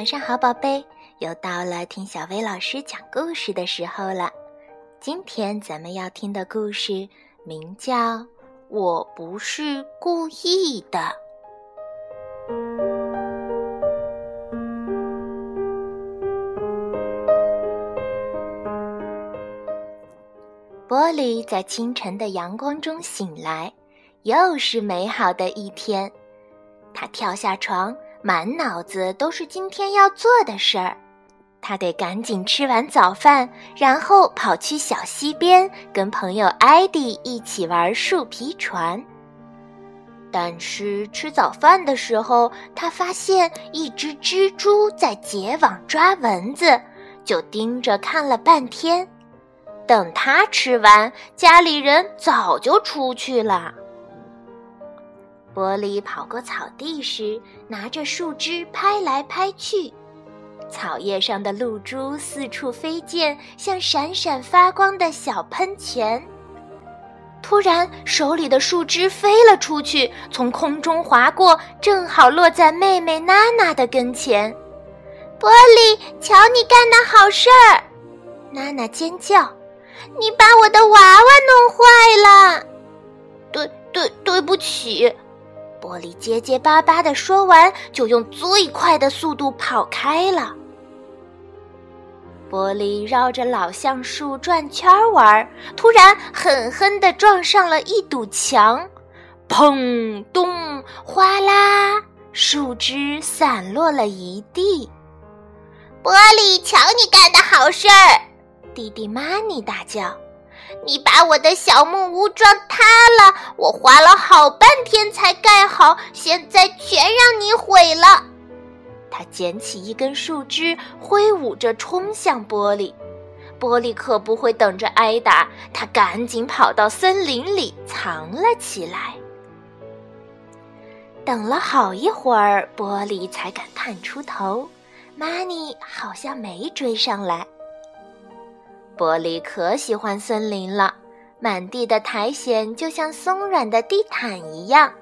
晚上好，宝贝，又到了听小薇老师讲故事的时候了。今天咱们要听的故事名叫《我不是故意的》。玻璃在清晨的阳光中醒来，又是美好的一天。他跳下床。满脑子都是今天要做的事儿，他得赶紧吃完早饭，然后跑去小溪边跟朋友艾迪一起玩树皮船。但是吃早饭的时候，他发现一只蜘蛛在结网抓蚊子，就盯着看了半天。等他吃完，家里人早就出去了。玻璃跑过草地时，拿着树枝拍来拍去，草叶上的露珠四处飞溅，像闪闪发光的小喷泉。突然，手里的树枝飞了出去，从空中划过，正好落在妹妹娜娜的跟前。玻璃，瞧你干的好事儿！娜娜尖叫：“你把我的娃娃弄坏了！”对对，对不起。玻璃结结巴巴的说完，就用最快的速度跑开了。玻璃绕着老橡树转圈玩，突然狠狠的撞上了一堵墙，砰咚哗啦，树枝散落了一地。玻璃，瞧你干的好事儿！弟弟妈尼大叫。你把我的小木屋撞塌了，我花了好半天好，现在全让你毁了。他捡起一根树枝，挥舞着冲向玻璃。玻璃可不会等着挨打，他赶紧跑到森林里藏了起来。等了好一会儿，玻璃才敢探出头，玛尼好像没追上来。玻璃可喜欢森林了，满地的苔藓就像松软的地毯一样。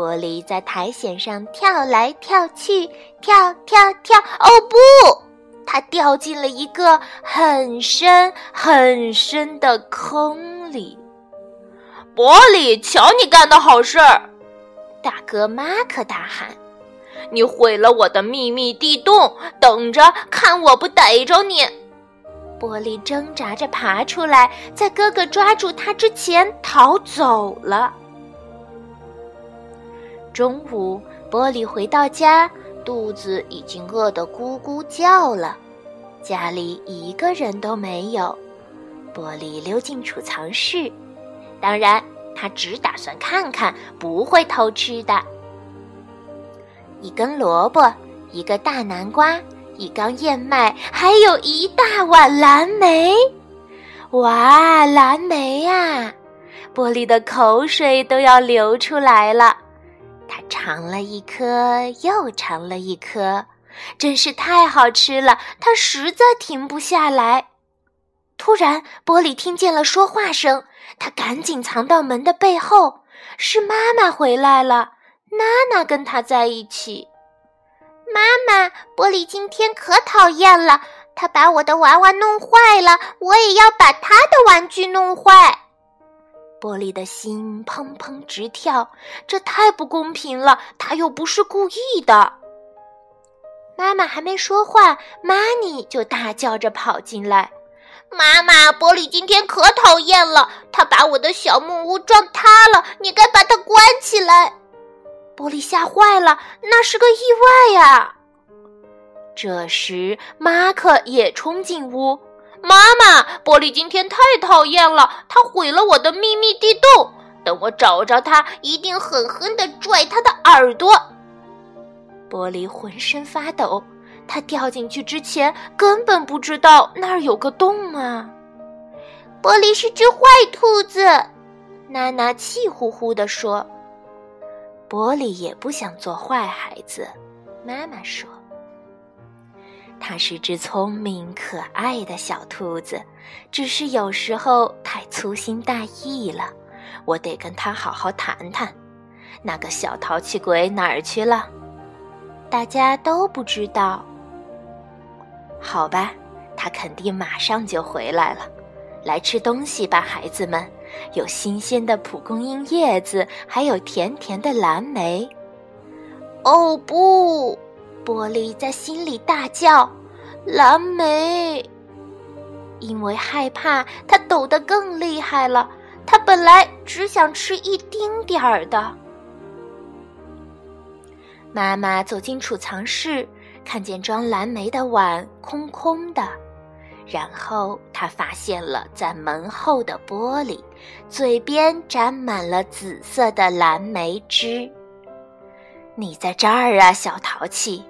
玻璃在苔藓上跳来跳去，跳跳跳。哦不，它掉进了一个很深很深的坑里。玻璃，瞧你干的好事儿！大哥马克大喊：“你毁了我的秘密地洞，等着看我不逮着你！”玻璃挣扎着爬出来，在哥哥抓住他之前逃走了。中午，玻璃回到家，肚子已经饿得咕咕叫了，家里一个人都没有。玻璃溜进储藏室，当然，他只打算看看，不会偷吃的。一根萝卜，一个大南瓜。一缸燕麦，还有一大碗蓝莓，哇，蓝莓呀！玻璃的口水都要流出来了。尝了一颗，又尝了一颗，真是太好吃了。他实在停不下来。突然，玻璃听见了说话声，他赶紧藏到门的背后。是妈妈回来了，娜娜跟他在一起。妈妈，玻璃今天可讨厌了，他把我的娃娃弄坏了，我也要把他的玩具弄坏。玻璃的心砰砰直跳，这太不公平了，他又不是故意的。妈妈还没说话，玛尼就大叫着跑进来：“妈妈，玻璃今天可讨厌了，他把我的小木屋撞塌了，你该把它关起来。”玻璃吓坏了，那是个意外呀！这时，马克也冲进屋：“妈妈，玻璃今天太讨厌了，他毁了我的秘密地洞。等我找着他，一定狠狠地拽他的耳朵。”玻璃浑身发抖，他掉进去之前根本不知道那儿有个洞啊！玻璃是只坏兔子，娜娜气呼呼地说。玻璃也不想做坏孩子，妈妈说：“它是只聪明可爱的小兔子，只是有时候太粗心大意了。我得跟他好好谈谈。那个小淘气鬼哪儿去了？大家都不知道，好吧，他肯定马上就回来了。来吃东西吧，孩子们，有新鲜的蒲公英叶子，还有甜甜的蓝莓。哦不！玻璃在心里大叫：“蓝莓！”因为害怕，他抖得更厉害了。他本来只想吃一丁点儿的。妈妈走进储藏室，看见装蓝莓的碗空空的，然后她发现了在门后的玻璃，嘴边沾满了紫色的蓝莓汁。你在这儿啊，小淘气！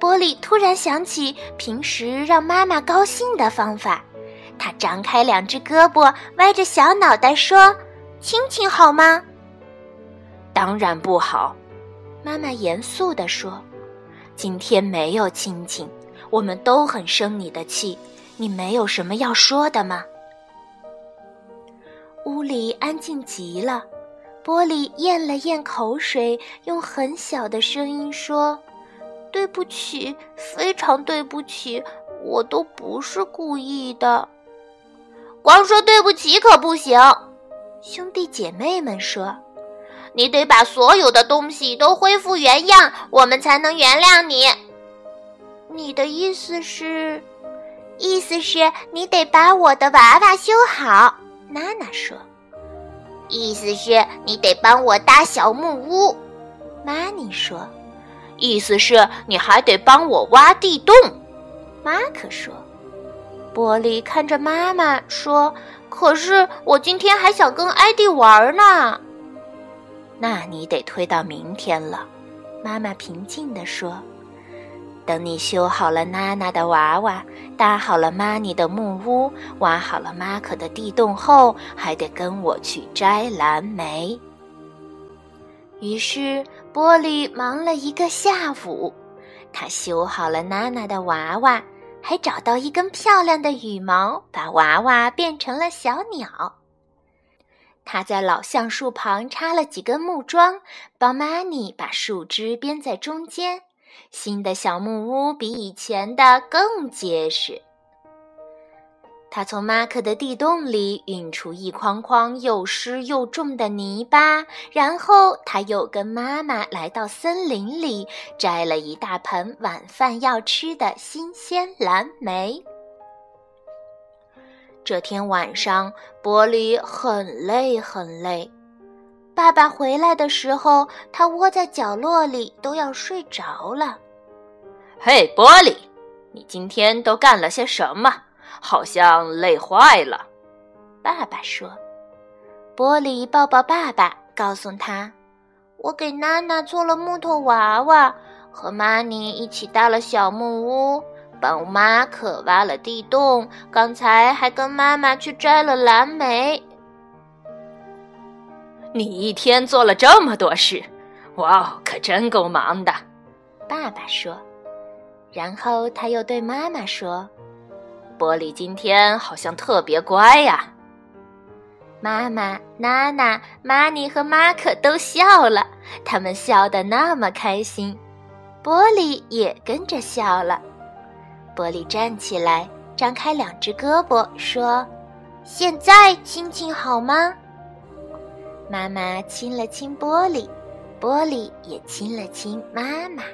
玻璃突然想起平时让妈妈高兴的方法，他张开两只胳膊，歪着小脑袋说：“亲亲好吗？”“当然不好。”妈妈严肃地说：“今天没有亲亲，我们都很生你的气。你没有什么要说的吗？”屋里安静极了。玻璃咽了咽口水，用很小的声音说：“对不起，非常对不起，我都不是故意的。光说对不起可不行。”兄弟姐妹们说：“你得把所有的东西都恢复原样，我们才能原谅你。”你的意思是？意思是你得把我的娃娃修好。娜娜说。意思是你得帮我搭小木屋，玛尼说。意思是你还得帮我挖地洞，马可说。玻璃看着妈妈说：“可是我今天还想跟艾迪玩呢。”那你得推到明天了，妈妈平静地说。等你修好了娜娜的娃娃，搭好了玛尼的木屋，挖好了马可的地洞后，还得跟我去摘蓝莓。于是玻璃忙了一个下午，他修好了娜娜的娃娃，还找到一根漂亮的羽毛，把娃娃变成了小鸟。他在老橡树旁插了几根木桩，帮玛尼把树枝编在中间。新的小木屋比以前的更结实。他从马克的地洞里运出一筐筐又湿又重的泥巴，然后他又跟妈妈来到森林里，摘了一大盆晚饭要吃的新鲜蓝莓。这天晚上，玻璃很累很累。爸爸回来的时候，他窝在角落里，都要睡着了。嘿，玻璃，你今天都干了些什么？好像累坏了。爸爸说。玻璃抱抱爸爸，告诉他：“我给娜娜做了木头娃娃，和妈咪一起搭了小木屋，帮马可挖了地洞，刚才还跟妈妈去摘了蓝莓。”你一天做了这么多事，哇哦，可真够忙的。爸爸说，然后他又对妈妈说：“玻璃今天好像特别乖呀。”妈妈、娜娜、玛尼和马可都笑了，他们笑得那么开心，玻璃也跟着笑了。玻璃站起来，张开两只胳膊，说：“现在亲亲好吗？”妈妈亲了亲玻璃，玻璃也亲了亲妈妈。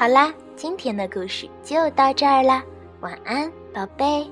好啦，今天的故事就到这儿啦，晚安，宝贝。